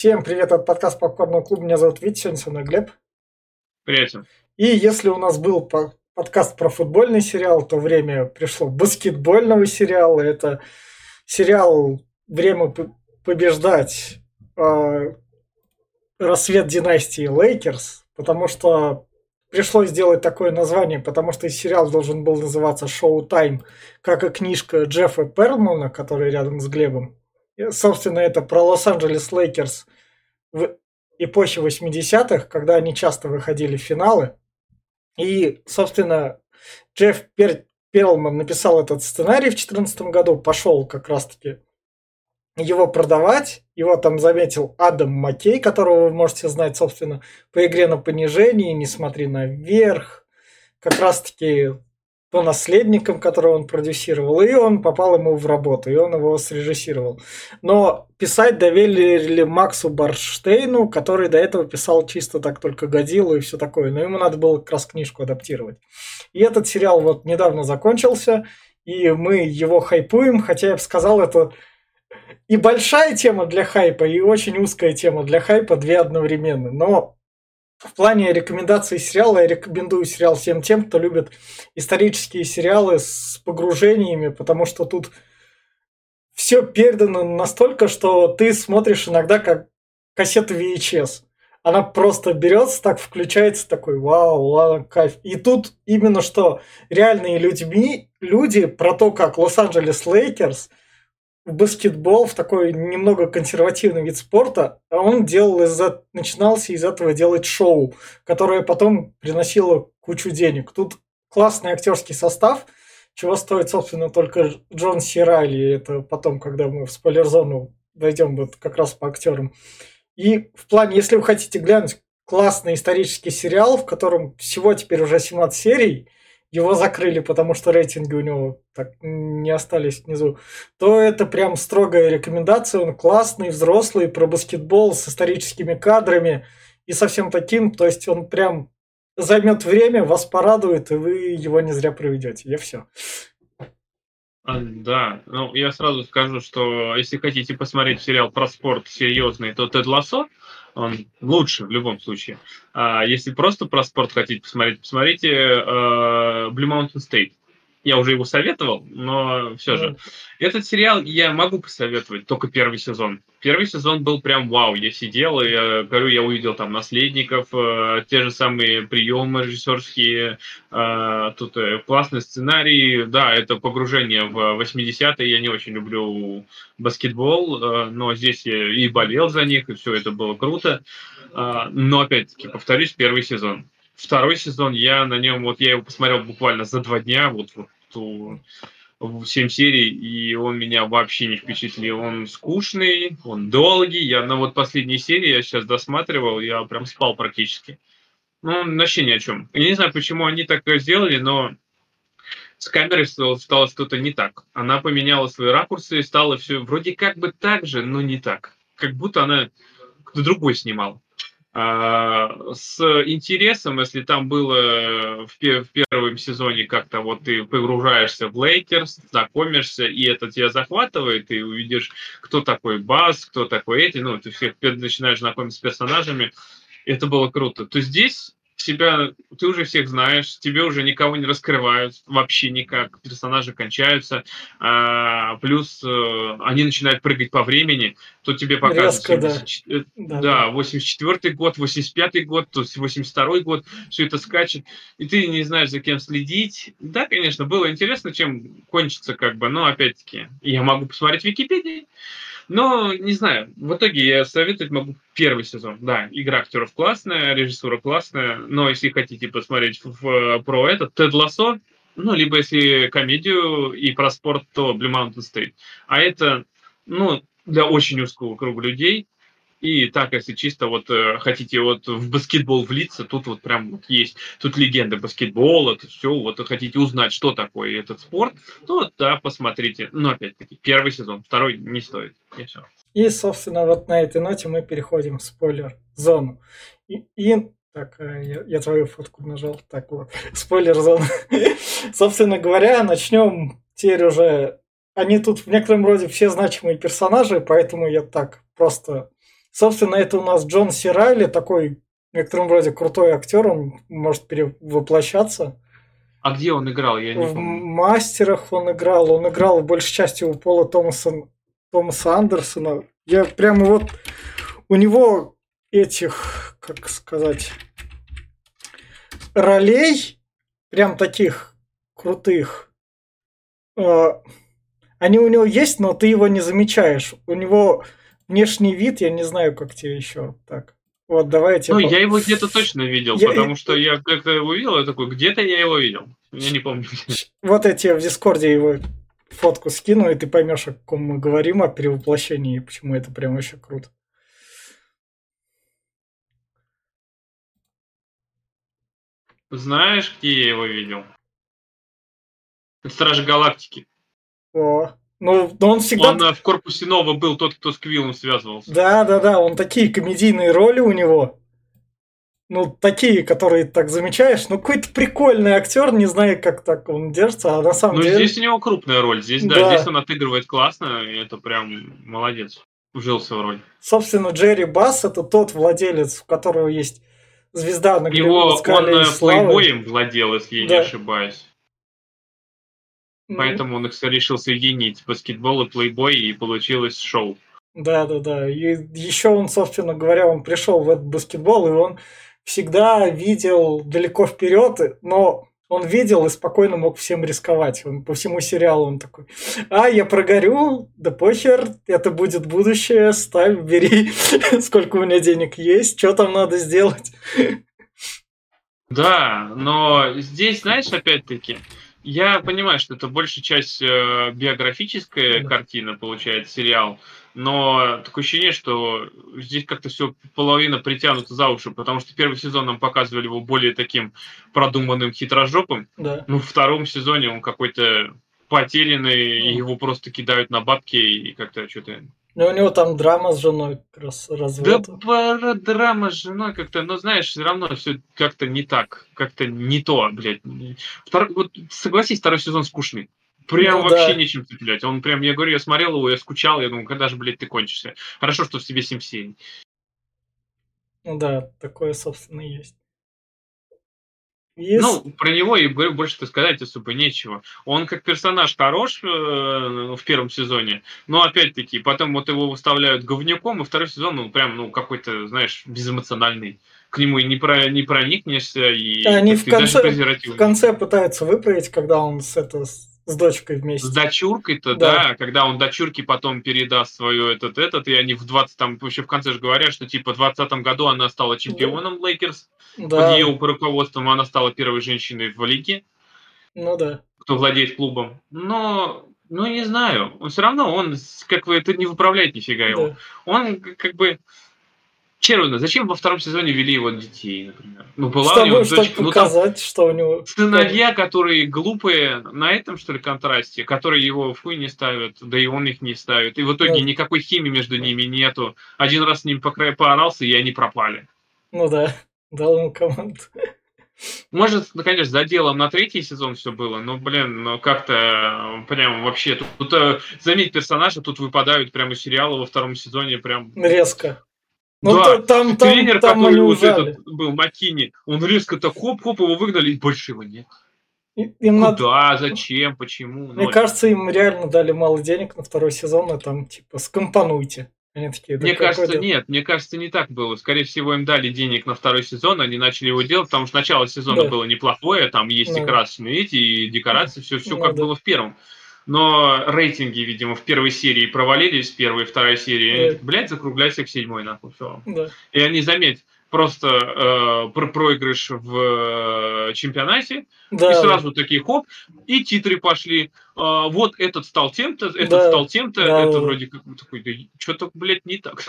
Всем привет от подкаста Попкорного клуба. Меня зовут Витя, сегодня со мной Глеб. Привет. И если у нас был подкаст про футбольный сериал, то время пришло баскетбольного сериала. Это сериал «Время побеждать. Э, расцвет династии Лейкерс», потому что пришлось сделать такое название, потому что сериал должен был называться «Showtime», как и книжка Джеффа Перлмана, который рядом с Глебом. Собственно, это про Лос-Анджелес Лейкерс в эпохе 80-х, когда они часто выходили в финалы. И, собственно, Джефф Пер Перлман написал этот сценарий в 2014 году, пошел как раз-таки его продавать. Его там заметил Адам Маккей, которого вы можете знать, собственно, по игре на понижении, не смотри наверх. Как раз-таки по наследникам, которого он продюсировал, и он попал ему в работу, и он его срежиссировал. Но писать доверили Максу Барштейну, который до этого писал чисто так только годилу и все такое. Но ему надо было как раз книжку адаптировать. И этот сериал вот недавно закончился, и мы его хайпуем, хотя я бы сказал, это и большая тема для хайпа, и очень узкая тема для хайпа, две одновременно. Но в плане рекомендаций сериала я рекомендую сериал всем тем, кто любит исторические сериалы с погружениями, потому что тут все передано настолько, что ты смотришь иногда как кассету VHS. Она просто берется, так включается, такой вау, ладно, кайф. И тут именно что реальные людьми, люди про то, как Лос-Анджелес Лейкерс – баскетбол, в такой немного консервативный вид спорта, а он делал из начинался из этого делать шоу, которое потом приносило кучу денег. Тут классный актерский состав, чего стоит, собственно, только Джон Сирайли. Это потом, когда мы в спойлер-зону дойдем вот как раз по актерам. И в плане, если вы хотите глянуть классный исторический сериал, в котором всего теперь уже 17 серий – его закрыли, потому что рейтинги у него так не остались внизу, то это прям строгая рекомендация. Он классный, взрослый, про баскетбол с историческими кадрами и совсем таким. То есть он прям займет время, вас порадует, и вы его не зря проведете. Я все. А, да, ну я сразу скажу, что если хотите посмотреть сериал про спорт серьезный, то Тед Лассо он лучше в любом случае. А если просто про спорт хотите посмотреть, посмотрите э, Blue Mountain State я уже его советовал, но все же. Этот сериал я могу посоветовать, только первый сезон. Первый сезон был прям вау. Я сидел, и я говорю, я увидел там наследников, э, те же самые приемы режиссерские, э, тут э, классный сценарий. Да, это погружение в 80-е. Я не очень люблю баскетбол, э, но здесь я и болел за них, и все это было круто. Э, но опять-таки, повторюсь, первый сезон второй сезон я на нем, вот я его посмотрел буквально за два дня, вот, вот ту, 7 серий, и он меня вообще не впечатлил. Он скучный, он долгий. Я на вот последней серии, я сейчас досматривал, я прям спал практически. Ну, вообще ни о чем. Я не знаю, почему они так сделали, но с камерой стало, что-то не так. Она поменяла свои ракурсы и стало все вроде как бы так же, но не так. Как будто она кто другой снимал. А, с интересом, если там было в, в первом сезоне как-то вот ты погружаешься в Лейкерс, знакомишься, и это тебя захватывает, ты увидишь, кто такой Бас, кто такой эти, ну, ты всех начинаешь знакомиться с персонажами, это было круто. То здесь себя, ты уже всех знаешь, тебе уже никого не раскрывают, вообще никак, персонажи кончаются, а, плюс а, они начинают прыгать по времени, то тебе показывают Резко, 70, да. да, 84 год, 85 год, то есть 82 год, все это скачет, и ты не знаешь, за кем следить. Да, конечно, было интересно, чем кончится, как бы, но опять-таки, я могу посмотреть в Википедии, но, не знаю, в итоге я советовать могу первый сезон. Да, игра актеров классная, режиссура классная, но если хотите посмотреть в, в, про это, Тед Лассо, ну, либо если комедию и про спорт, то Blue Mountain State. А это, ну, для очень узкого круга людей, и так, если чисто вот э, хотите вот в баскетбол влиться, тут вот прям вот есть, тут легенда баскетбола, тут все, вот хотите узнать, что такое этот спорт, то да, посмотрите. Но опять-таки, первый сезон, второй не стоит. И все. И, собственно, вот на этой ноте мы переходим в спойлер-зону. И, и так, э, я, я твою фотку нажал. Так вот, спойлер-зона. Собственно говоря, начнем теперь уже... Они тут в некотором роде все значимые персонажи, поэтому я так просто Собственно, это у нас Джон Сирайли, такой в некотором роде крутой актер, он может перевоплощаться. А где он играл? Я не в помню. мастерах он играл, он играл в большей части у Пола Томаса, Томаса Андерсона. Я прямо вот у него этих, как сказать, ролей, прям таких крутых, э, они у него есть, но ты его не замечаешь. У него внешний вид, я не знаю, как тебе еще так. Вот, давайте. Ну, я его где-то точно видел, я... потому что я как-то его видел, я такой, где-то я его видел. Я не помню. Вот я тебе в Дискорде его фотку скину, и ты поймешь, о ком мы говорим, о перевоплощении, и почему это прям вообще круто. Знаешь, где я его видел? Стражи Галактики. О, ну, он всегда... Он в корпусе Нова был тот, кто с Квиллом связывался. Да, да, да, он такие комедийные роли у него. Ну, такие, которые так замечаешь. Ну, какой-то прикольный актер, не знаю, как так он держится, а на самом ну, деле... здесь у него крупная роль. Здесь, да, да, здесь он отыгрывает классно, и это прям молодец. Вжился в роль. Собственно, Джерри Басс это тот владелец, у которого есть звезда на Его он плейбоем владел, если я да. не ошибаюсь. Поэтому он их решил соединить баскетбол и плейбой, и получилось шоу. Да, да, да. И еще он, собственно говоря, он пришел в этот баскетбол, и он всегда видел далеко вперед, но он видел и спокойно мог всем рисковать. Он по всему сериалу он такой, а, я прогорю, да похер, это будет будущее, ставь, бери, сколько у меня денег есть, что там надо сделать. Да, но здесь, знаешь, опять-таки, я понимаю, что это большая часть э, биографическая да. картина, получается, сериал, но такое ощущение, что здесь как-то все половина притянута за уши, потому что первый сезон нам показывали его более таким продуманным, хитрожопым. Да. Ну, в втором сезоне он какой-то потерянный, ну. его просто кидают на бабки и как-то что-то ну, у него там драма с женой раз развод. Да, пара драма с женой как-то, но знаешь, все равно все как-то не так, как-то не то, блядь. Втор... Вот согласись, второй сезон скучный. Прям ну, вообще да. нечем цеплять. Он прям, я говорю, я смотрел его, я скучал, я думаю, когда же, блядь, ты кончишься. Хорошо, что в 7 серий. Ну да, такое, собственно, есть. Есть... Ну, про него и больше-то сказать особо нечего. Он как персонаж хорош э, в первом сезоне, но опять-таки потом вот его выставляют говнюком, и второй сезон, ну, прям, ну, какой-то, знаешь, безэмоциональный. К нему и не, про, не проникнешься, и Они в конце, в конце пытаются выправить, когда он с, это, с дочкой вместе. С дочуркой-то, да. да, когда он дочурке потом передаст свою этот, этот, и они в 20 там, вообще в конце же говорят, что типа в 20 году она стала чемпионом Лейкерс, да. под ее руководством она стала первой женщиной в лиге. Ну да. Кто владеет клубом. Но, ну не знаю, он все равно, он, как бы, это не выправляет нифига его. Да. Он как бы Червина, зачем во втором сезоне вели его детей, например? Ну, была чтобы, у него дочка. Чтобы показать, ну, что у него... Сыновья, которые глупые на этом, что ли, контрасте, которые его в хуй не ставят, да и он их не ставит. И в итоге ну, никакой химии между ними нету. Один раз с ним поорался, и они пропали. Ну да, дал ему команду. Может, ну, конечно, за делом на третий сезон все было, но, блин, ну как-то прям вообще... Тут, тут э, заметь, персонажи тут выпадают прямо из сериала во втором сезоне прям... Резко. Ну, да, там, там, тренер, там который вот этот был, Макини, он резко так хоп-хоп, его выгнали, и больше его нет. Им Куда, надо... зачем, почему? Мне Ноль. кажется, им реально дали мало денег на второй сезон, и там, типа, скомпонуйте. Они такие, да мне кажется, дело? нет, мне кажется, не так было. Скорее всего, им дали денег на второй сезон, они начали его делать, потому что начало сезона да. было неплохое, там есть ну, и красные эти, и декорации, все, все ну, как да. было в первом но рейтинги, видимо, в первой серии провалились, первая и вторая серии. Да. Блять, закругляйся к седьмой, нахуй, все. Да. И они, заметь, просто э, про проигрыш в э, чемпионате, да. и сразу такие хоп, и титры пошли. Э, вот этот стал тем-то, этот да. стал тем-то, да, это да. вроде как такой, да что-то, блядь, не так.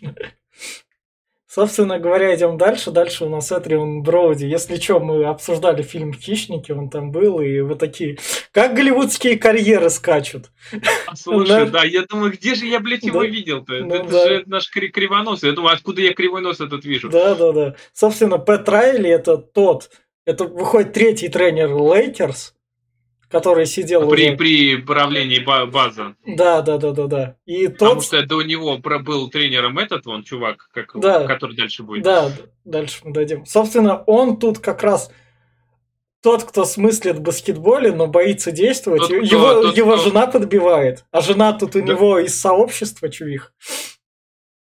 Собственно говоря, идем дальше. Дальше у нас Этрион Броуди. Если что, мы обсуждали фильм «Хищники», он там был, и вот такие... Как голливудские карьеры скачут. А, слушай, да, я думаю, где же я, блядь, его видел-то? Ну это же наш кривонос. Я думаю, откуда я кривой нос этот вижу? Да, да, да. Собственно, Пэт Райли это тот, это выходит третий тренер Лейкерс, который сидел При, уже... при правлении ба- база. Да, да, да, да, да. И Потому тот... что до него был тренером этот вон чувак, как, Да. который дальше будет. Да, дальше мы дойдем. Собственно, он тут как раз тот, кто смыслит в баскетболе, но боится действовать. Тот, кто- его тот, его кто- жена подбивает. А жена тут у Да. него из сообщества, чувих.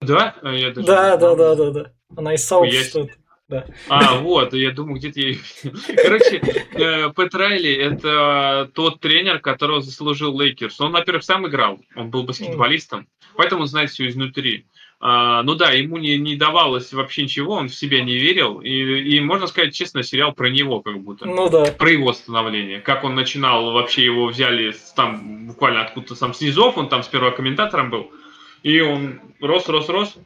Да? Я даже Да, да, да, да, да. Она из сообщества. Себе. А, вот, я думаю, где-то я... Короче, э, Пэт Райли – это тот тренер, которого заслужил Лейкерс. Он, во-первых, сам играл, он был баскетболистом, поэтому он знает все изнутри. А, ну да, ему не, не давалось вообще ничего, он в себя не верил. И, и можно сказать, честно, сериал про него как будто. Ну да. Про его становление. Как он начинал, вообще его взяли там буквально откуда-то сам с низов, он там с первого комментатором был. И он рос, рос, рос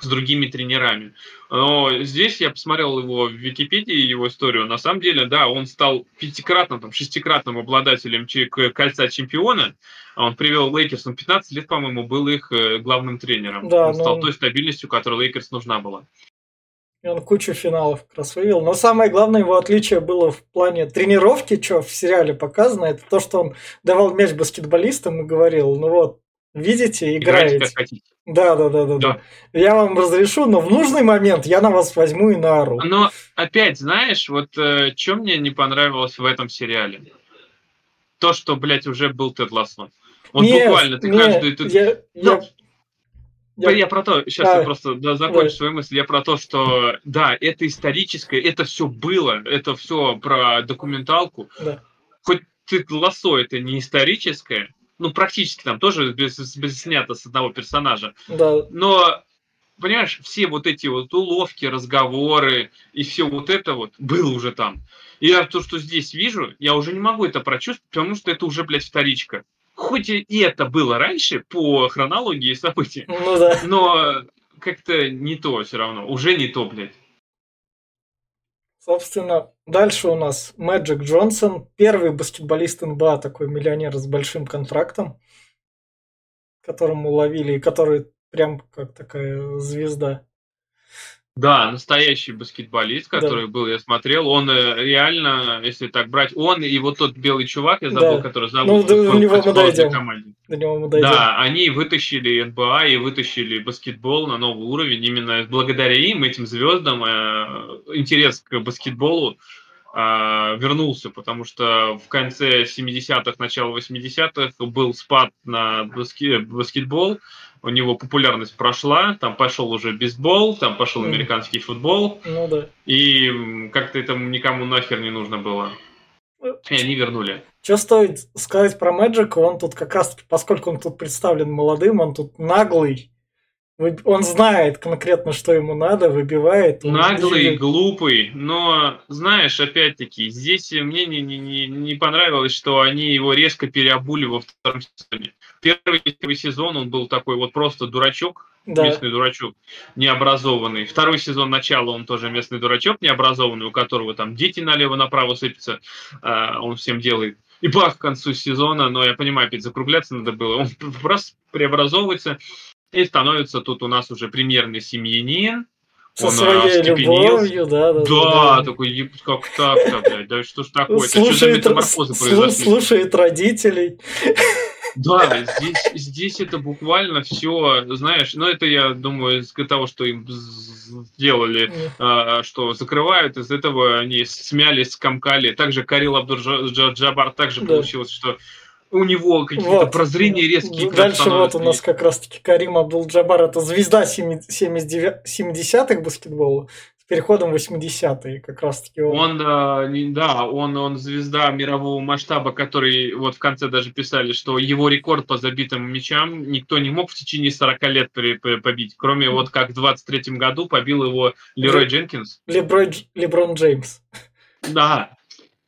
с другими тренерами. Но здесь я посмотрел его в Википедии, его историю. На самом деле, да, он стал пятикратным, там, шестикратным обладателем кольца чемпиона. Он привел Лейкерс, он 15 лет, по-моему, был их э, главным тренером. Да, он стал но- той стабильностью, которая Лейкерс нужна была. И он кучу финалов как раз вывел. Но самое главное его отличие было в плане тренировки, что в сериале показано, это то, что он давал мяч баскетболистам и говорил, ну вот, видите, Играйте играете. как хотите. Да, да, да, да, да. Да. Я вам разрешу, но в нужный момент я на вас возьму и наору. Но опять, знаешь, вот э, что мне не понравилось в этом сериале? То, что, блядь, уже был Тед Лассо. Вот Нет, буквально ты нет, каждый... ты- я, Ну, я- Я, про то, сейчас А, я просто да, закончу давай. свою мысль. Я про то, что да, это историческое, это все было, это все про документалку. Да. Хоть ты лосо это не историческое, ну практически там тоже без, без снято с одного персонажа. да, Но понимаешь, все вот эти вот уловки, разговоры и все вот это вот было уже там. И я то, что здесь вижу, я уже не могу это прочувствовать, потому что это уже, блядь, вторичка. Хоть и это было раньше по хронологии событий, ну да. но как-то не то все равно. Уже не то, блядь. Собственно, дальше у нас Мэджик Джонсон, первый баскетболист НБА, такой миллионер с большим контрактом, которому ловили, и который прям как такая звезда. Да, настоящий баскетболист, Да. который был, я смотрел, он э, реально, если так брать, он и вот тот белый чувак, я забыл, Да. который Ну, зовут, до него мы дойдем. команде. До него мы дойдем. Да, они вытащили НБА и вытащили баскетбол на новый уровень. Именно благодаря им, этим звездам, э, интерес к баскетболу э, вернулся, потому что в конце 70-х, начало 80-х был спад на баске- баскетбол, у него популярность прошла, там пошел уже бейсбол, там пошел американский футбол, Ну да. и как-то это никому нахер не нужно было. И они вернули. Что стоит сказать про Мэджика, он тут как раз поскольку он тут представлен молодым, он тут наглый. Он знает конкретно, что ему надо, выбивает. Наглый, двигает. глупый, но, знаешь, опять-таки, здесь мне не, не, не, не понравилось, что они его резко переобули во втором сезоне. Первый, первый сезон он был такой вот просто дурачок, Да. местный дурачок, необразованный. Второй сезон начала он тоже местный дурачок, необразованный, у которого там дети налево-направо сыпятся, а, он всем делает. И бах, к концу сезона, но я понимаю, опять закругляться надо было, он раз преобразовывается и становится тут у нас уже премьерный семьянин, Со он, а, своей любовью, да, да. да, такой, «Ебать, как так-то, блядь, да что ж такое, это что за Слушает, метаморфозы произошли? слушает родителей. Да, здесь, здесь это буквально все, знаешь, ну это я думаю из того, что им сделали, а, что закрывают, из этого они смяли, скомкали. Также Карил Абдул-Джабар также Да. получилось, что у него какие-то Вот. прозрения резкие. Дальше вот у нас как раз-таки Карим Абдул-Джабар, это звезда 70-х баскетбола переходом в 80-е, как раз-таки он. Он, э, да, он, он звезда мирового масштаба, который вот в конце даже писали, что его рекорд по забитым мячам никто не мог в течение 40 лет при- при- побить, кроме вот как в 23 году побил его Лерой Дженкинс. Леброй Леброн Джеймс. Да,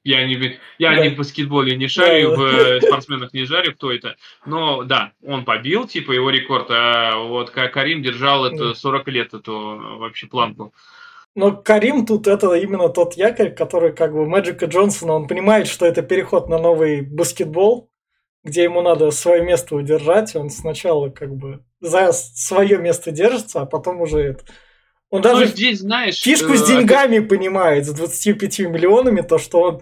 я не, я Да. не в баскетболе не шарю, Да. в э, спортсменах не жарю, кто это. Но да, он побил, типа, его рекорд, а вот Ка- Карим держал это Да. 40 лет, эту вообще планку. Но Карим тут это именно тот якорь, который как бы Мэджика Джонсона, он понимает, что это переход на новый баскетбол, где ему надо свое место удержать. Он сначала как бы за свое место держится, а потом уже это. Он даже ну, здесь, знаешь, фишку с э, деньгами опять... понимает, с 25 миллионами, то, что он...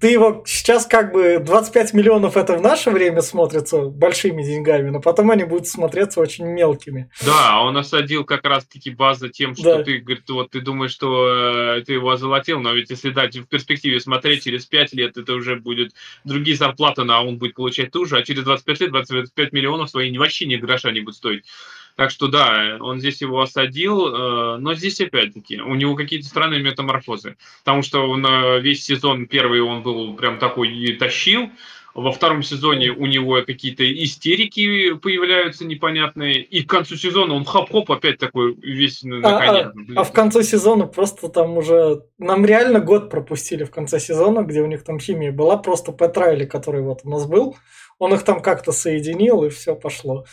Ты его сейчас как бы 25 миллионов это в наше время смотрится большими деньгами, но потом они будут смотреться очень мелкими. Да, он осадил как раз-таки базу тем, что да. ты, говорит, вот ты думаешь, что э, ты его озолотил, но ведь если дать в перспективе смотреть через 5 лет, это уже будет другие зарплаты, а он будет получать ту же, а через 25 лет 25 миллионов свои вообще ни гроша не будут стоить. Так что да, он здесь его осадил, э, но здесь опять-таки у него какие-то странные метаморфозы, потому что он э, весь сезон первый он был прям такой и тащил, во втором сезоне у него какие-то истерики появляются непонятные, и к концу сезона он хоп-хоп опять такой весь наконец. А, а, а в конце сезона просто там уже... Нам реально год пропустили в конце сезона, где у них там химия была, просто Петрайли, который вот у нас был, он их там как-то соединил, и все пошло.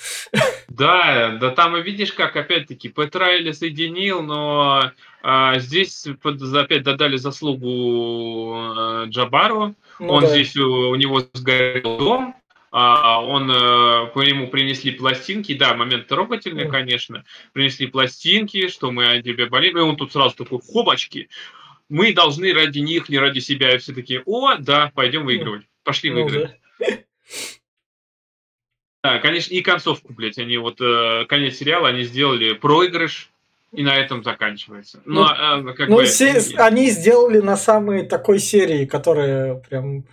Да, да там и видишь, как опять-таки Петрайли соединил, но а, здесь под, опять додали заслугу а, Джабару. Ну, он да. здесь, у, у него сгорел дом, а, он, по нему принесли пластинки, да, момент трогательный, mm. конечно, принесли пластинки, что мы о тебе болеем, и он тут сразу такой, хобочки, мы должны ради них, не ради себя, и все такие, о, да, пойдем выигрывать, пошли ну, выиграть. Да. Да, конечно, и концовку, блядь, они вот, э, конец сериала, они сделали проигрыш, и на этом заканчивается. Но, ну, э, как ну бы... се- они сделали на самой такой серии, которая прям...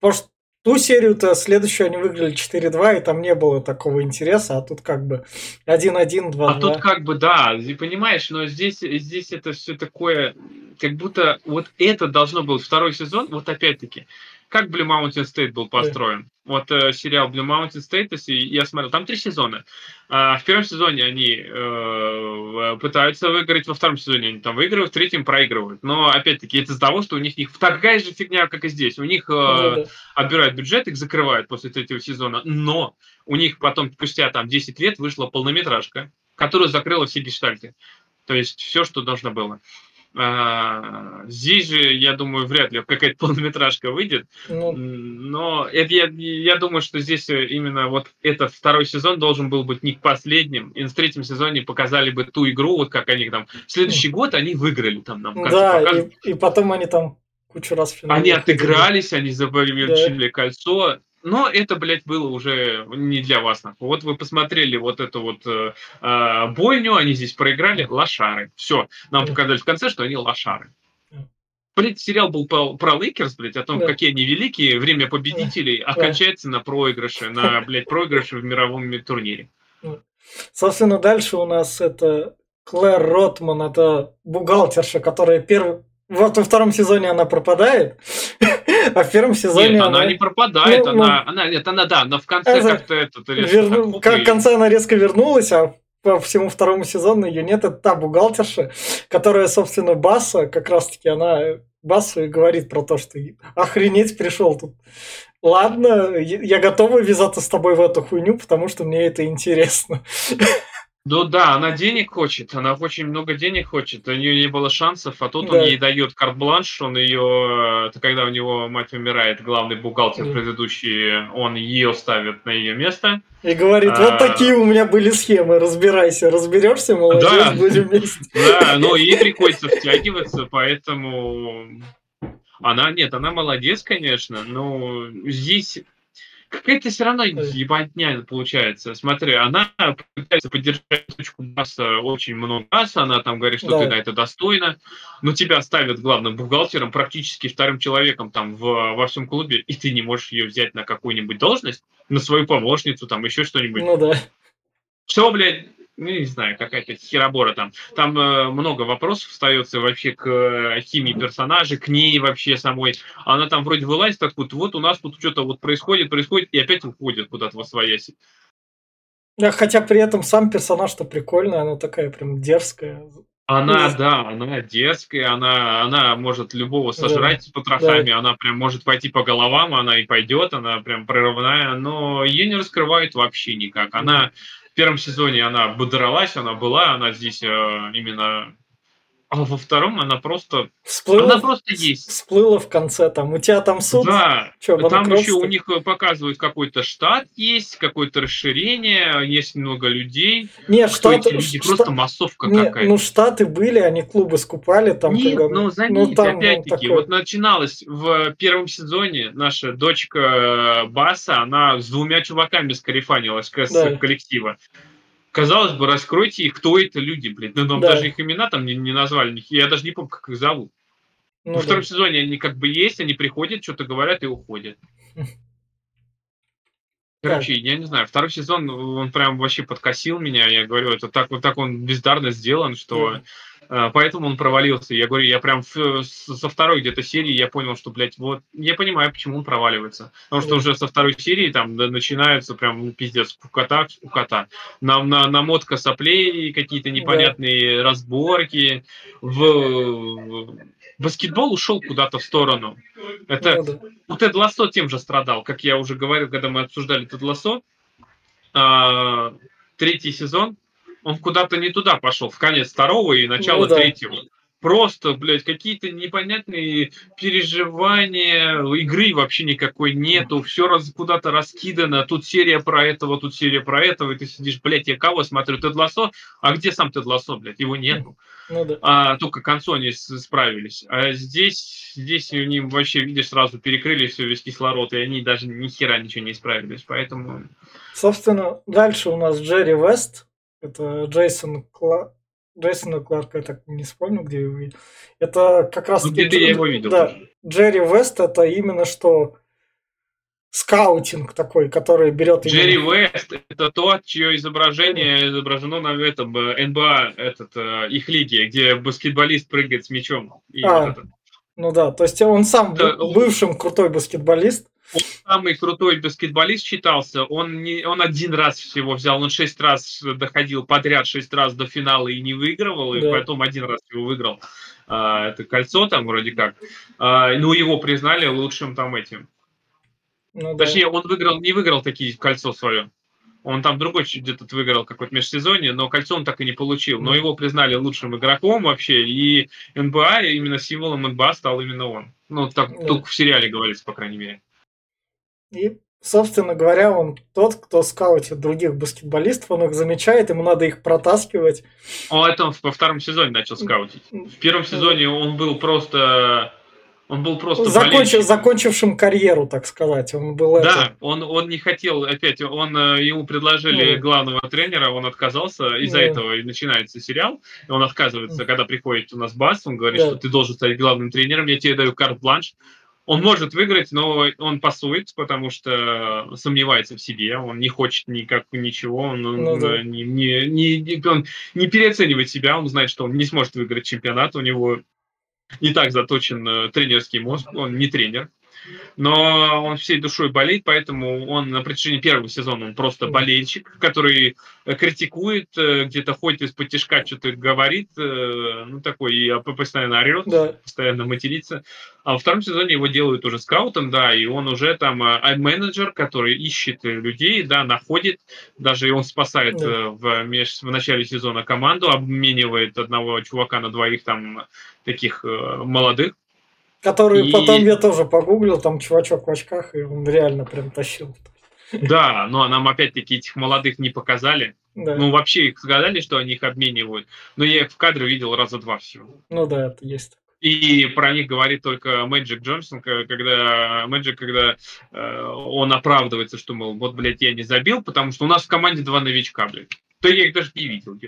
Потому что ту серию-то следующую они выиграли 4-2, и там не было такого интереса, а тут как бы 1-1, 2-2. А тут как бы, да, понимаешь, но здесь, здесь это все такое, как будто вот это должно быть второй сезон, вот опять-таки, как Blue Mountain State был построен? Вот э, сериал Blue Mountain State, если я смотрел, там три сезона. А, в первом сезоне они э, пытаются выиграть, во втором сезоне они там выигрывают, в третьем проигрывают. Но опять-таки это из-за того, что у них, них такая же фигня, как и здесь. У них э, да, да. отбирают бюджет, их закрывают после третьего сезона, но у них потом, спустя там 10 лет, вышла полнометражка, которая закрыла все гештальты. То есть все, что должно было. А, здесь же, я думаю, вряд ли какая-то полнометражка выйдет. Ну, но это, я, я думаю, что здесь именно вот этот второй сезон должен был быть не последним. И в третьем сезоне показали бы ту игру, вот как они там... Следующий год они выиграли там нам. Да, и, и потом они там кучу раз в Они отыгрались, они заполучили да. кольцо. Но это, блядь, было уже не для вас. Вот вы посмотрели вот эту вот э, э, бойню, они здесь проиграли, лошары. Все, нам показали в конце, что они лошары. Блядь, сериал был про, про Лейкерс, блядь, о том, да. какие они великие, время победителей да. окончается на проигрыше, на, блядь, проигрыше в мировом турнире. Собственно, дальше у нас это Клэр Ротман, это бухгалтерша, которая первый, вот во втором сезоне она пропадает, а в первом сезоне Нет, она, она не пропадает, ну, она, ну, она, нет, она да, но в конце это, как-то это... Верну... Как в конце она резко вернулась, а по всему второму сезону ее нет, это та бухгалтерша, которая, собственно, Баса, как раз-таки она Басу и говорит про то, что охренеть пришел тут. Ладно, я готова ввязаться с тобой в эту хуйню, потому что мне это интересно. Ну да, она денег хочет, она очень много денег хочет, у нее не было шансов, а тут да. он ей дает карт-бланш, он ее, это когда у него мать умирает, главный бухгалтер предыдущий, он ее ставит на ее место. И говорит, вот а... такие у меня были схемы, разбирайся, разберешься, молодец, да. будем вместе. Да, но ей приходится втягиваться, поэтому она, нет, она молодец, конечно, но здесь какая-то все равно ебатня получается. Смотри, она пытается поддержать точку масса очень много раз, она там говорит, что да. ты на это достойна, но тебя ставят главным бухгалтером, практически вторым человеком там в, во всем клубе, и ты не можешь ее взять на какую-нибудь должность, на свою помощницу, там еще что-нибудь. Ну да. Все, блядь, ну, не знаю, какая-то херобора там. Там э, много вопросов остается вообще к э, химии персонажа, к ней вообще самой. Она там вроде вылазит так вот, вот у нас тут что-то вот происходит, происходит, и опять уходит куда-то во свояси. Да, хотя при этом сам персонаж-то прикольный, она такая прям дерзкая. Она, ну, да, она дерзкая, она, она может любого сожрать да, потрохами, да. она прям может пойти по головам, она и пойдет, она прям прорывная, но ее не раскрывают вообще никак. Она в первом сезоне она бодралась, она была, она здесь э, именно а во втором она просто... Всплыла, она просто есть. Всплыла в конце там. У тебя там суд? Да. Чё, там еще у них показывают какой-то штат есть, какое-то расширение, есть много людей. Нет, штаты... Люди? Штат... Просто массовка не, какая-то. Ну, штаты были, они клубы скупали. Там, Нет, когда... ну, заметь, ну, там, опять-таки, такой... вот начиналось в первом сезоне наша дочка Баса, она с двумя чуваками скарифанилась с Да. коллектива. Казалось бы, раскройте их, кто это люди, блядь. Ну, нам Да. даже их имена там не, не назвали, я даже не помню, как их зовут. Ну, Во да. втором сезоне они как бы есть, они приходят, что-то говорят и уходят. Короче, я не знаю, второй сезон, он прям вообще подкосил меня, я говорю, это так вот так он бездарно сделан, что э, поэтому он провалился. Я говорю, я прям со второй где-то серии я понял, что, блядь, вот, я понимаю, почему он проваливается. Потому что уже со второй серии там да, начинается прям, ну, пиздец, скукота, скукота. На, на, намотка соплей, какие-то непонятные разборки. В баскетбол ушел куда-то в сторону. Это, Ну, да. ну, Тед Лассо тем же страдал, как я уже говорил, когда мы обсуждали Тед Лассо. А, третий сезон, он куда-то не туда пошел, в конец второго и начало Ну да. третьего. Просто, блядь, какие-то непонятные переживания, игры вообще никакой нету, все раз, куда-то раскидано, тут серия про этого, тут серия про этого, и ты сидишь, блядь, я кого смотрю, Тед Лассо? А где сам Тед Лассо, блядь, его нету Ну, да. а, только к концу они справились. А здесь, здесь у них вообще, видишь, сразу перекрыли все, весь кислород, и они даже ни хера ничего не исправились. Поэтому Собственно, дальше у нас Джерри Вест. Это Джейсон Кла... Джейсона Кларка, я так не вспомню, где его видел. Это как раз... Ну, где-то я его видел Да, тоже. Джерри Вест это именно что скаутинг такой, который берет Джерри именно... Уэст это тот, чье изображение изображено на этом э, НБА, этот, э, их лиге, где баскетболист прыгает с мячом. И А. вот это. Ну да, то есть он сам Да, бывшим крутой баскетболист. Он самый крутой баскетболист считался. Он, не, он один раз всего взял, он шесть раз доходил подряд, шесть раз до финала и не выигрывал, и Да. потом один раз его выиграл. А, это кольцо там вроде как. А, ну, его признали лучшим там этим. Ну, да. Точнее, он выиграл, не выиграл такие кольцо свое. Он там другой где-то выиграл какое-то межсезонье, но кольцо он так и не получил. Но его признали лучшим игроком вообще, и НБА, именно символом НБА стал именно он. Ну, так Да. только в сериале говорится, по крайней мере. И, собственно говоря, он тот, кто скаутит других баскетболистов, он их замечает, ему надо их протаскивать. Он это во втором сезоне начал скаутить. В первом сезоне он был просто... Он был просто болельщиком. закончившим карьеру, так сказать. Он был это- Да, он, он не хотел, опять, он, э, ему предложили Ну. главного тренера, он отказался, из-за Ну. этого и начинается сериал, он отказывается, когда приходит у нас Бас, он говорит, Да. что ты должен стать главным тренером, я тебе даю карт-бланш. Он может выиграть, но он пасует, потому что сомневается в себе, он не хочет никак ничего, он, Ну да. не, не, не- не- он не переоценивает себя, он знает, что он не сможет выиграть чемпионат, у него не так заточен э, тренерский мозг, он не тренер. Но он всей душой болеет, поэтому он на протяжении первого сезона он просто болельщик, который э, критикует, э, где-то ходит из-под тяжка, что-то говорит, э, ну такой, и постоянно орет, Да. постоянно матерится. А во втором сезоне его делают уже скаутом, да, и он уже там а, менеджер, который ищет людей, да, находит, даже и он спасает Да. в, меж- в начале сезона команду, обменивает одного чувака на двоих там таких молодых. Который И- потом я тоже погуглил, там чувачок в очках, и он реально прям тащил. Да, но нам опять-таки этих молодых не показали. Да. Ну, вообще их сказали, что они их обменивают. Но я их в кадре видел раза два всего. Ну да, это есть. И про них говорит только Мэджик Джонсон, когда Мэджик, когда э, он оправдывается, что, мол, вот, блядь, я не забил, потому что у нас в команде два новичка, блядь. Да я их даже не видел.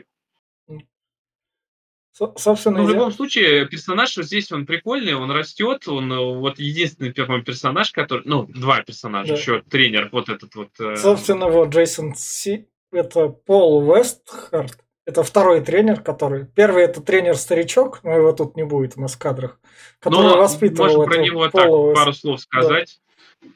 Со- Собственно, Но Ну, в я- любом случае, персонаж здесь, он прикольный, он растет, он э, вот единственный первый персонаж, который, ну, два персонажа, Да. еще тренер, вот этот вот. э, собственно, вот Джейсон Си, это Пол Вестхарт, это второй тренер, который... Первый это тренер-старичок, но его тут не будет у нас в кадрах, который Но воспитывал можно про него так Пола Вест- пару слов сказать.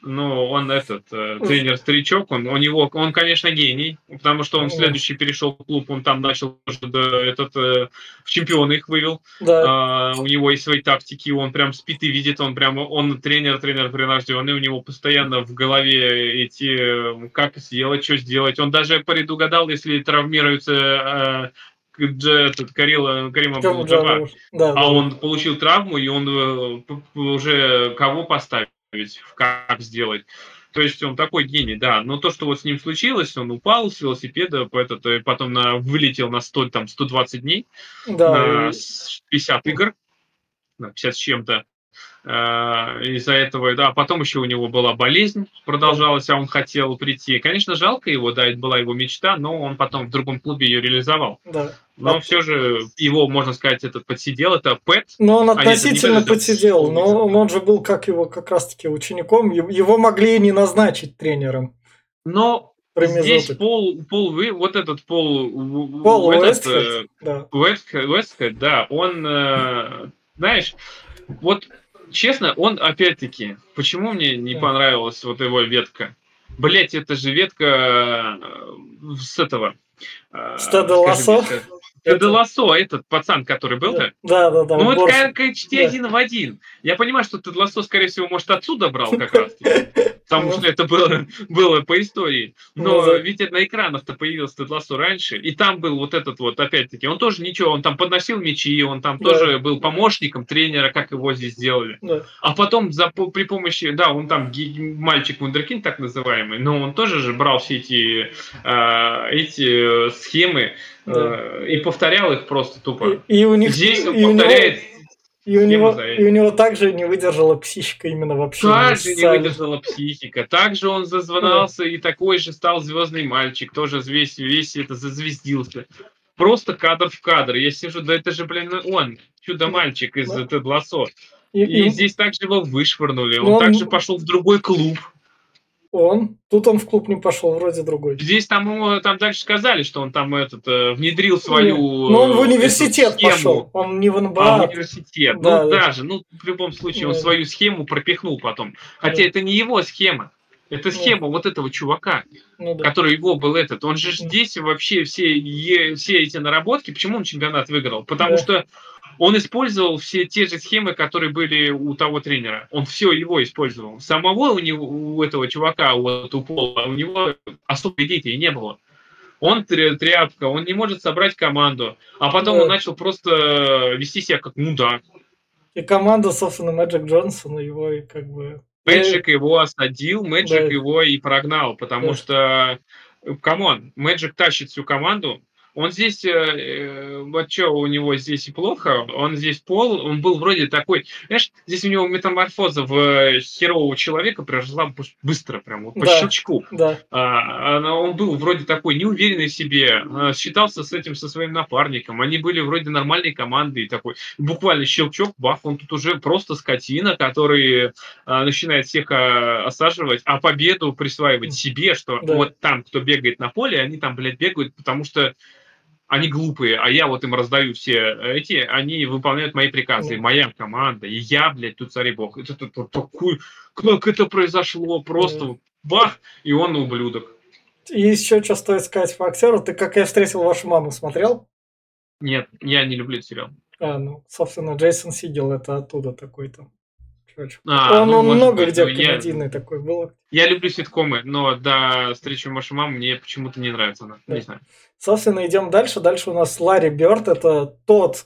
Ну, он этот э, тренер-старичок, он у него, он, конечно, гений, потому что он следующий перешел в клуб, он там начал этот э, в чемпионы их вывел. Да, А, у него есть свои тактики, он прям спит и видит, он прям, он тренер, тренер прирожденный, у него постоянно в голове эти, э, как сделать, что сделать. Он даже предугадал, если травмируется этот Карил, Карим Абдул-Джабар. Да, а да, он получил травму, и он уже кого поставить, как сделать. То есть он такой гений, да. Но то, что вот с ним случилось, он упал с велосипеда, этот, э, потом на, вылетел на 100, там, 120 дней, да. на 50 игр, на 50 с чем-то. Э, из-за этого, да, потом еще у него была болезнь, продолжалась, а он хотел прийти. Конечно, жалко его, да, это была его мечта, но он потом в другом клубе ее реализовал. Да. Но все же его, можно сказать, этот подсидел, это Пэт. Но он относительно а подсидел, но он же был как его как раз-таки учеником, его могли не назначить тренером. Но здесь Пол, Пол, вы, вот этот Пол, Пол этот, Уэстхэт, э, да. Уэстхэт, Уэстхэт, да, он, э, знаешь, вот честно, он опять-таки, почему мне не понравилась вот его ветка? Блять, это же ветка э, с этого. Э, Стада лосо? Это Лосо, этот пацан, который был, да? Да, да, да. Ну, это как почти да. один в один. Я понимаю, что Тед Лосо, скорее всего, может, отсюда брал как раз. Потому ну. что это было, было по истории. Но ну, ведь на экранах-то появился Тед Лосо раньше. И там был вот этот вот, опять-таки, он тоже ничего, он там подносил мячи, он там тоже был помощником тренера, как его здесь сделали. А потом за, при помощи, да, он там мальчик Вундеркин так называемый, но он тоже же брал все эти, э, эти схемы, да. и повторял их просто тупо. И, и у них здесь он и повторяет. И у, него, и у него также не выдержала психика именно вообще. Также не выдержала психика. Также он зазвонался да. и такой же стал звездный мальчик. Тоже весь, весь это зазвездился. Просто кадр в кадр. Я сижу, да это же, блин, он, чудо-мальчик из да. Лассо. И, и, и здесь также его вышвырнули. Он, он также пошел в другой клуб. Он. Тут он в клуб не пошел, вроде другой. Здесь там ему там дальше сказали, что он там этот э, внедрил свою. Но ну, он в университет пошел. Он не в НБА. А, в университет. Да, ну да. даже, ну в любом случае, да. он свою схему пропихнул потом. Хотя да. это не его схема. Это схема да. вот этого чувака, ну, да. который его был этот. Он же здесь вообще все, все эти наработки. Почему он чемпионат выиграл? Потому да. что он использовал все те же схемы, которые были у того тренера. Он все его использовал. Самого у него, у этого чувака, вот у Пола, у него особой идеи не было. Он тряпка, он не может собрать команду. А потом да. он начал просто вести себя как мудак. И команда, собственно, Мэджик Джонсона его и как бы... Мэджик его осадил, Мэджик да. его и прогнал, потому да. что, come on, Мэджик тащит всю команду, он здесь, э, э, вот что у него здесь и плохо, он здесь пол, он был вроде такой, знаешь, здесь у него метаморфоза в э, херового человека произошла быстро, прям вот по да, щелчку. Да. А, он был вроде такой неуверенный в себе, а, считался с этим, со своим напарником, они были вроде нормальной командой, такой буквально щелчок, бах, он тут уже просто скотина, который а, начинает всех а, осаживать, а победу присваивать себе, что да. вот там, кто бегает на поле, они там, блядь, бегают, потому что они глупые, а я вот им раздаю все эти, они выполняют мои приказы, моя команда, и я, блядь, тут царь бог. Это, это, это такой, как это произошло, просто бах, и он ублюдок. И еще что стоит сказать по актеру, ты «Как я встретил вашу маму» смотрел? Нет, я не люблю этот сериал. А, ну, собственно, Джейсон Сигел это оттуда такой-то. А, он, ну, он много где комедийный я, такой был. Я люблю ситкомы, но до встречи вашей мамы мне почему-то не нравится она. Да. Не знаю. Собственно, идем дальше. Дальше у нас Ларри Бёрд. Это тот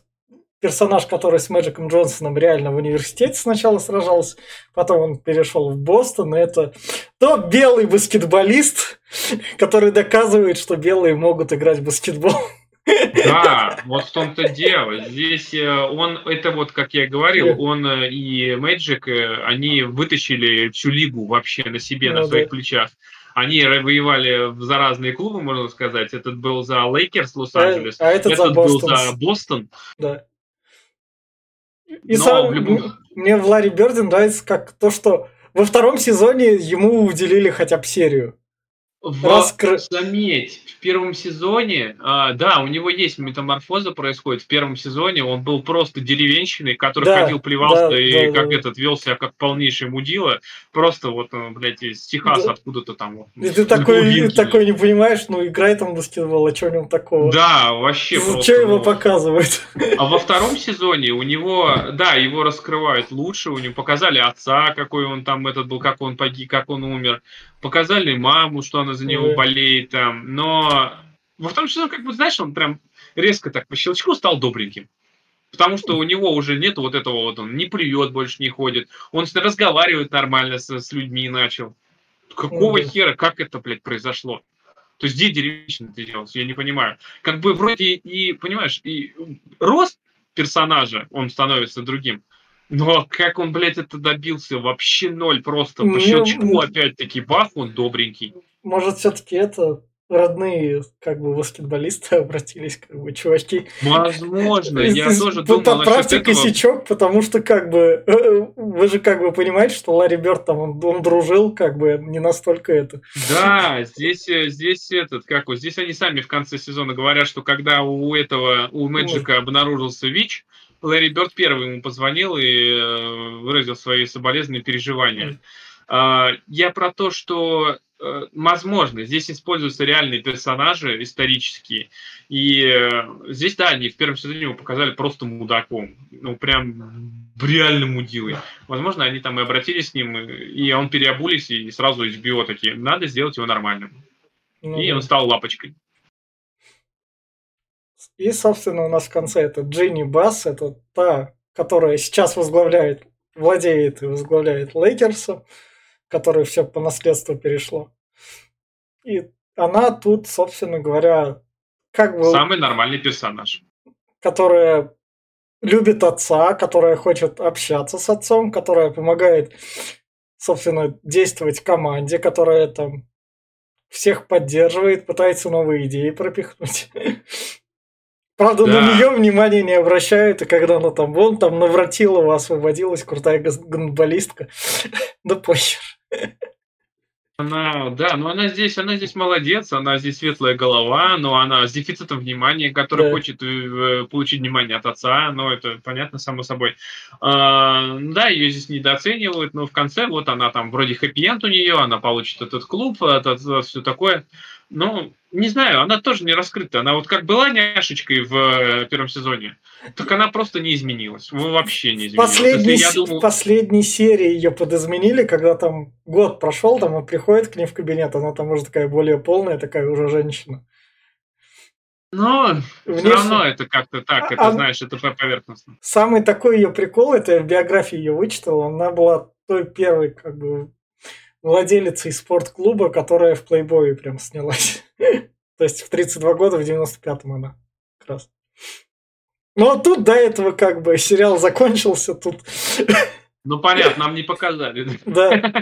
персонаж, который с Мэджиком Джонсоном реально в университете сначала сражался, потом он перешел в Бостон. И это тот белый баскетболист, который доказывает, что белые могут играть в баскетбол. Да, вот в том-то дело. Здесь э, он, это вот, как я говорил, он э, и Magic, э, они вытащили всю лигу вообще на себе, ну, на своих да. плечах. Они воевали за разные клубы, можно сказать. Этот был за Лейкерс Лос-Анджелес, а, а этот, этот за был за Бостон. Да. И Но сам, любом... мне в Ларри Берди нравится как то, что во втором сезоне ему уделили хотя бы серию. В, Раскры... Заметь, в первом сезоне, а, да, у него есть метаморфоза происходит. В первом сезоне он был просто деревенщиной, который да, ходил, плевался да, и да, как да. этот вел себя как полнейший мудила. Просто вот, э, блядь, из Техаса да. откуда-то там. И ты такой, такой не понимаешь, ну играй там баскетбол, а что в нем такого? Да, вообще ну, Что его ну... показывают? А во втором сезоне у него, да, его раскрывают лучше, у него показали отца, какой он там этот был, как он погиб, как он умер показали маму, что она за него болеет там, но во втором сезоне, как бы, знаешь, он прям резко так по щелчку стал добреньким. Потому что у него уже нет вот этого вот, он не плюет, больше не ходит, он разговаривает нормально с, с людьми начал. Какого mm-hmm. хера, как это, блядь, произошло? То есть где деревенщина это делалось, я не понимаю. Как бы вроде и, понимаешь, и рост персонажа, он становится другим. Но как он, блядь, это добился? Вообще ноль, просто по ну, щелчку опять-таки бах, он добренький. Может, все-таки это родные как бы баскетболисты обратились, как бы чуваки. Возможно, я тоже думал Подправьте косячок, потому что как бы э, вы же как бы понимаете, что Ларри Бёрд там он, он дружил, как бы не настолько это. Да, здесь э, здесь этот как вот здесь они сами в конце сезона говорят, что когда у этого у Мэджика обнаружился ВИЧ, Ларри Бёрд первый ему позвонил и э, выразил свои соболезные переживания. А, я про то, что Э, возможно, здесь используются реальные персонажи исторические. И э, здесь, да, они в первом сезоне его показали просто мудаком. Ну, прям реально мудилой. Возможно, они там и обратились с ним, и он переобулись, и сразу био такие, надо сделать его нормальным. Ну, и он стал лапочкой. И, собственно, у нас в конце это Джинни Басс, это та, которая сейчас возглавляет, владеет и возглавляет Лейкерса которой все по наследству перешло. И она тут, собственно говоря, как бы... Самый нормальный персонаж. Которая любит отца, которая хочет общаться с отцом, которая помогает, собственно, действовать команде, которая там всех поддерживает, пытается новые идеи пропихнуть. Правда, да. на нее внимания не обращают, и когда она там, вон, там Навратилова освободилась, крутая гандболистка, да похер. Она, да, но она здесь, она здесь молодец, она здесь светлая голова, но она с дефицитом внимания, который да. хочет э, получить внимание от отца, но это понятно само собой. А, да, ее здесь недооценивают, но в конце вот она там вроде хэппи у нее, она получит этот клуб, это, это все такое. Ну, не знаю, она тоже не раскрыта. Она вот как была няшечкой в э, первом сезоне, так она просто не изменилась. Вообще не изменилась. Последней, я думал... В последней серии ее подизменили, когда там год прошел, там он приходит к ней в кабинет, она там уже такая более полная, такая уже женщина. Но Внешне... все равно это как-то так, это а, знаешь, это поверхностно. Самый такой ее прикол, это я в биографии ее вычитал, она была той первой как бы владелицей спортклуба, которая в плейбое прям снялась. То есть в 32 года, в 95-м она как раз. Ну а тут до этого как бы сериал закончился, тут... Ну понятно, нам не показали. Да.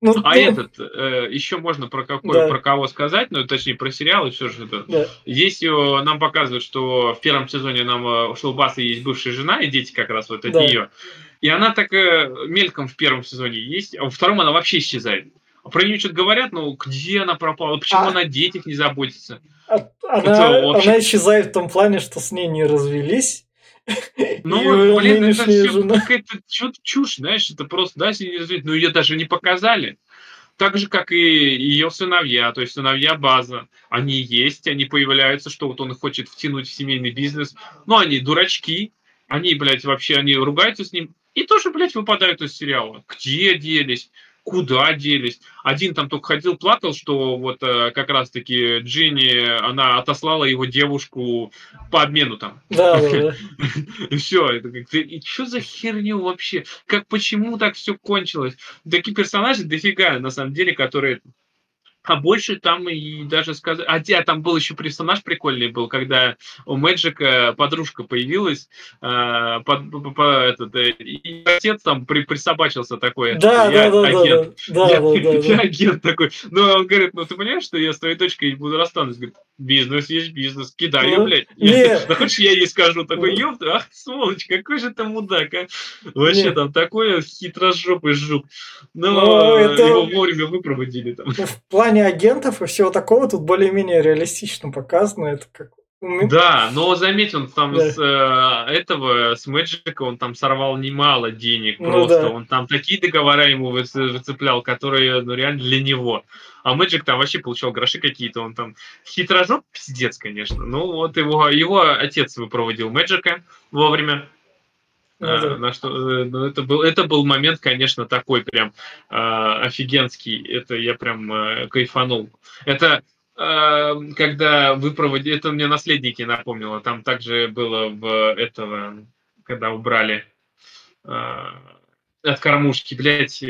Ну, а ну... этот, э, еще можно про какой, да. про кого сказать, ну точнее про сериал и все же это. Да. Здесь его, нам показывают, что в первом сезоне нам э, у Шелбаса есть бывшая жена и дети как раз вот от да. нее. И она так мельком в первом сезоне есть, а во втором она вообще исчезает. А про нее что-то говорят, ну где она пропала, почему а... она о детях не заботится. А, она, вообще... она исчезает в том плане, что с ней не развелись. Ну, блин, это все какая-то чушь, знаешь, это просто, да, не развелись, но ее даже не показали. Так же, как и ее сыновья, то есть сыновья база. Они есть, они появляются, что вот он хочет втянуть в семейный бизнес. Но они дурачки, они, блядь, вообще, они ругаются с ним и тоже, блядь, выпадают из сериала. Где делись? Куда делись? Один там только ходил, плакал, что вот э, как раз-таки Джинни, она отослала его девушку по обмену там. Да, да, И все. Это и что за херню вообще? Как, почему так все кончилось? Такие персонажи дофига, на самом деле, которые а больше там и даже сказать... А, а там был еще персонаж прикольный был, когда у Мэджика подружка появилась, э, под, по, по, этот, э, и отец там при, присобачился такой. Да, я да, да, агент. да, да, я, да, да, я агент такой. Ну, он говорит, ну ты понимаешь, что я с твоей дочкой буду расстанусь? Говорит, бизнес есть бизнес, кидай ее, ну, блядь. Я, да хочешь, я ей скажу, такой, ёпта, ах, сволочь, какой же ты мудак, а? Вообще там такой хитрожопый жук. Но, Но это... его вовремя выпроводили там. В плане плане агентов и всего такого тут более-менее реалистично показано. Это как да, но заметь, он там да. с э, этого, с Мэджика, он там сорвал немало денег ну, просто. Да. Он там такие договора ему выцеплял, которые ну, реально для него. А Мэджик там вообще получал гроши какие-то. Он там хитрожоп пиздец, конечно. Ну вот его, его отец выпроводил Мэджика вовремя. Ну, а, да. на что, э, ну, это, был, это был момент, конечно, такой прям э, офигенский. Это я прям э, кайфанул. Это когда вы проводили, это мне наследники напомнило, там также было в этого, когда убрали от кормушки, блядь,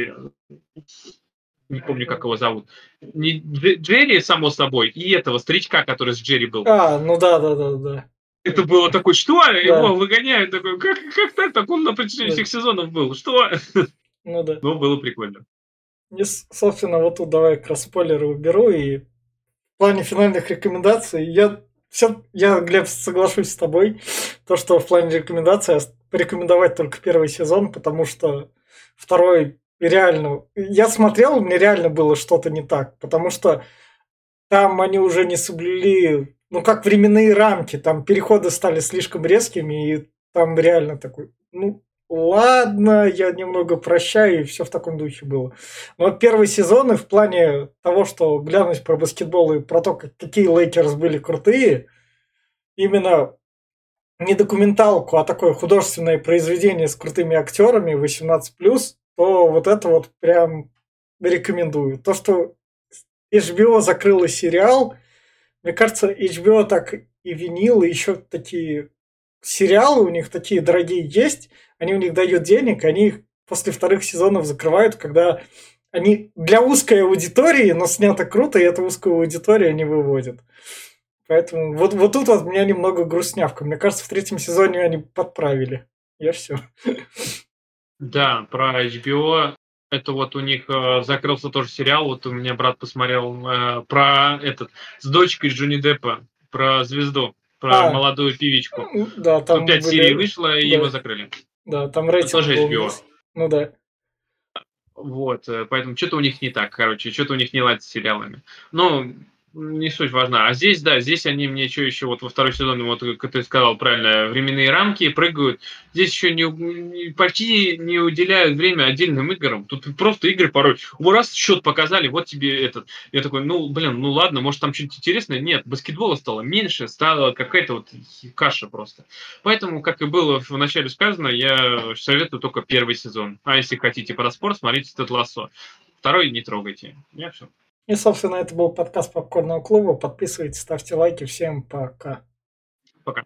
не помню, как его зовут. Не Джерри, само собой, и этого старичка, который с Джерри был. А, ну да, да, да, да. Это было такое, что? Да. Его выгоняют, такой, как, как так? Так он на протяжении да. всех сезонов был. Что? Ну да. Ну, было прикольно. И, собственно, вот тут давай как раз спойлеры уберу. И в плане финальных рекомендаций я все, я, Глеб, соглашусь с тобой, то, что в плане рекомендаций порекомендовать только первый сезон, потому что второй реально... Я смотрел, мне реально было что-то не так, потому что там они уже не соблюли, ну, как временные рамки, там переходы стали слишком резкими, и там реально такой, ну, ладно, я немного прощаю, и все в таком духе было. Но вот первый сезон, и в плане того, что глянуть про баскетбол и про то, какие Лейкерс были крутые, именно не документалку, а такое художественное произведение с крутыми актерами 18+, то вот это вот прям рекомендую. То, что HBO закрыла сериал, мне кажется, HBO так и винил, и еще такие сериалы у них такие дорогие есть, они у них дают денег, они их после вторых сезонов закрывают, когда они для узкой аудитории, но снято круто, и эту узкую аудиторию они выводят. Поэтому вот, вот тут вот меня немного грустнявка. Мне кажется, в третьем сезоне они подправили. Я все. Да, про HBO. Это вот у них э, закрылся тоже сериал. Вот у меня брат посмотрел э, про этот с дочкой Джонни Деппа, про звезду, про а, молодую певичку. Да, там пять были... серий вышло, и да. его закрыли. Да, там рейтинг это тоже HBO. Ну да. Вот, э, поэтому что-то у них не так, короче, что-то у них не ладит с сериалами. Ну, не суть важна. А здесь, да, здесь они мне что еще вот во второй сезон, вот как ты сказал правильно, временные рамки прыгают. Здесь еще не, почти не уделяют время отдельным играм. Тут просто игры порой. Раз счет показали, вот тебе этот. Я такой, ну, блин, ну ладно, может там что-нибудь интересное. Нет, баскетбола стало меньше, стала какая-то вот каша просто. Поэтому, как и было в начале сказано, я советую только первый сезон. А если хотите про спорт, смотрите этот лассо. Второй не трогайте. Я все. И, собственно, это был подкаст Попкорного клуба. Подписывайтесь, ставьте лайки. Всем пока. Пока.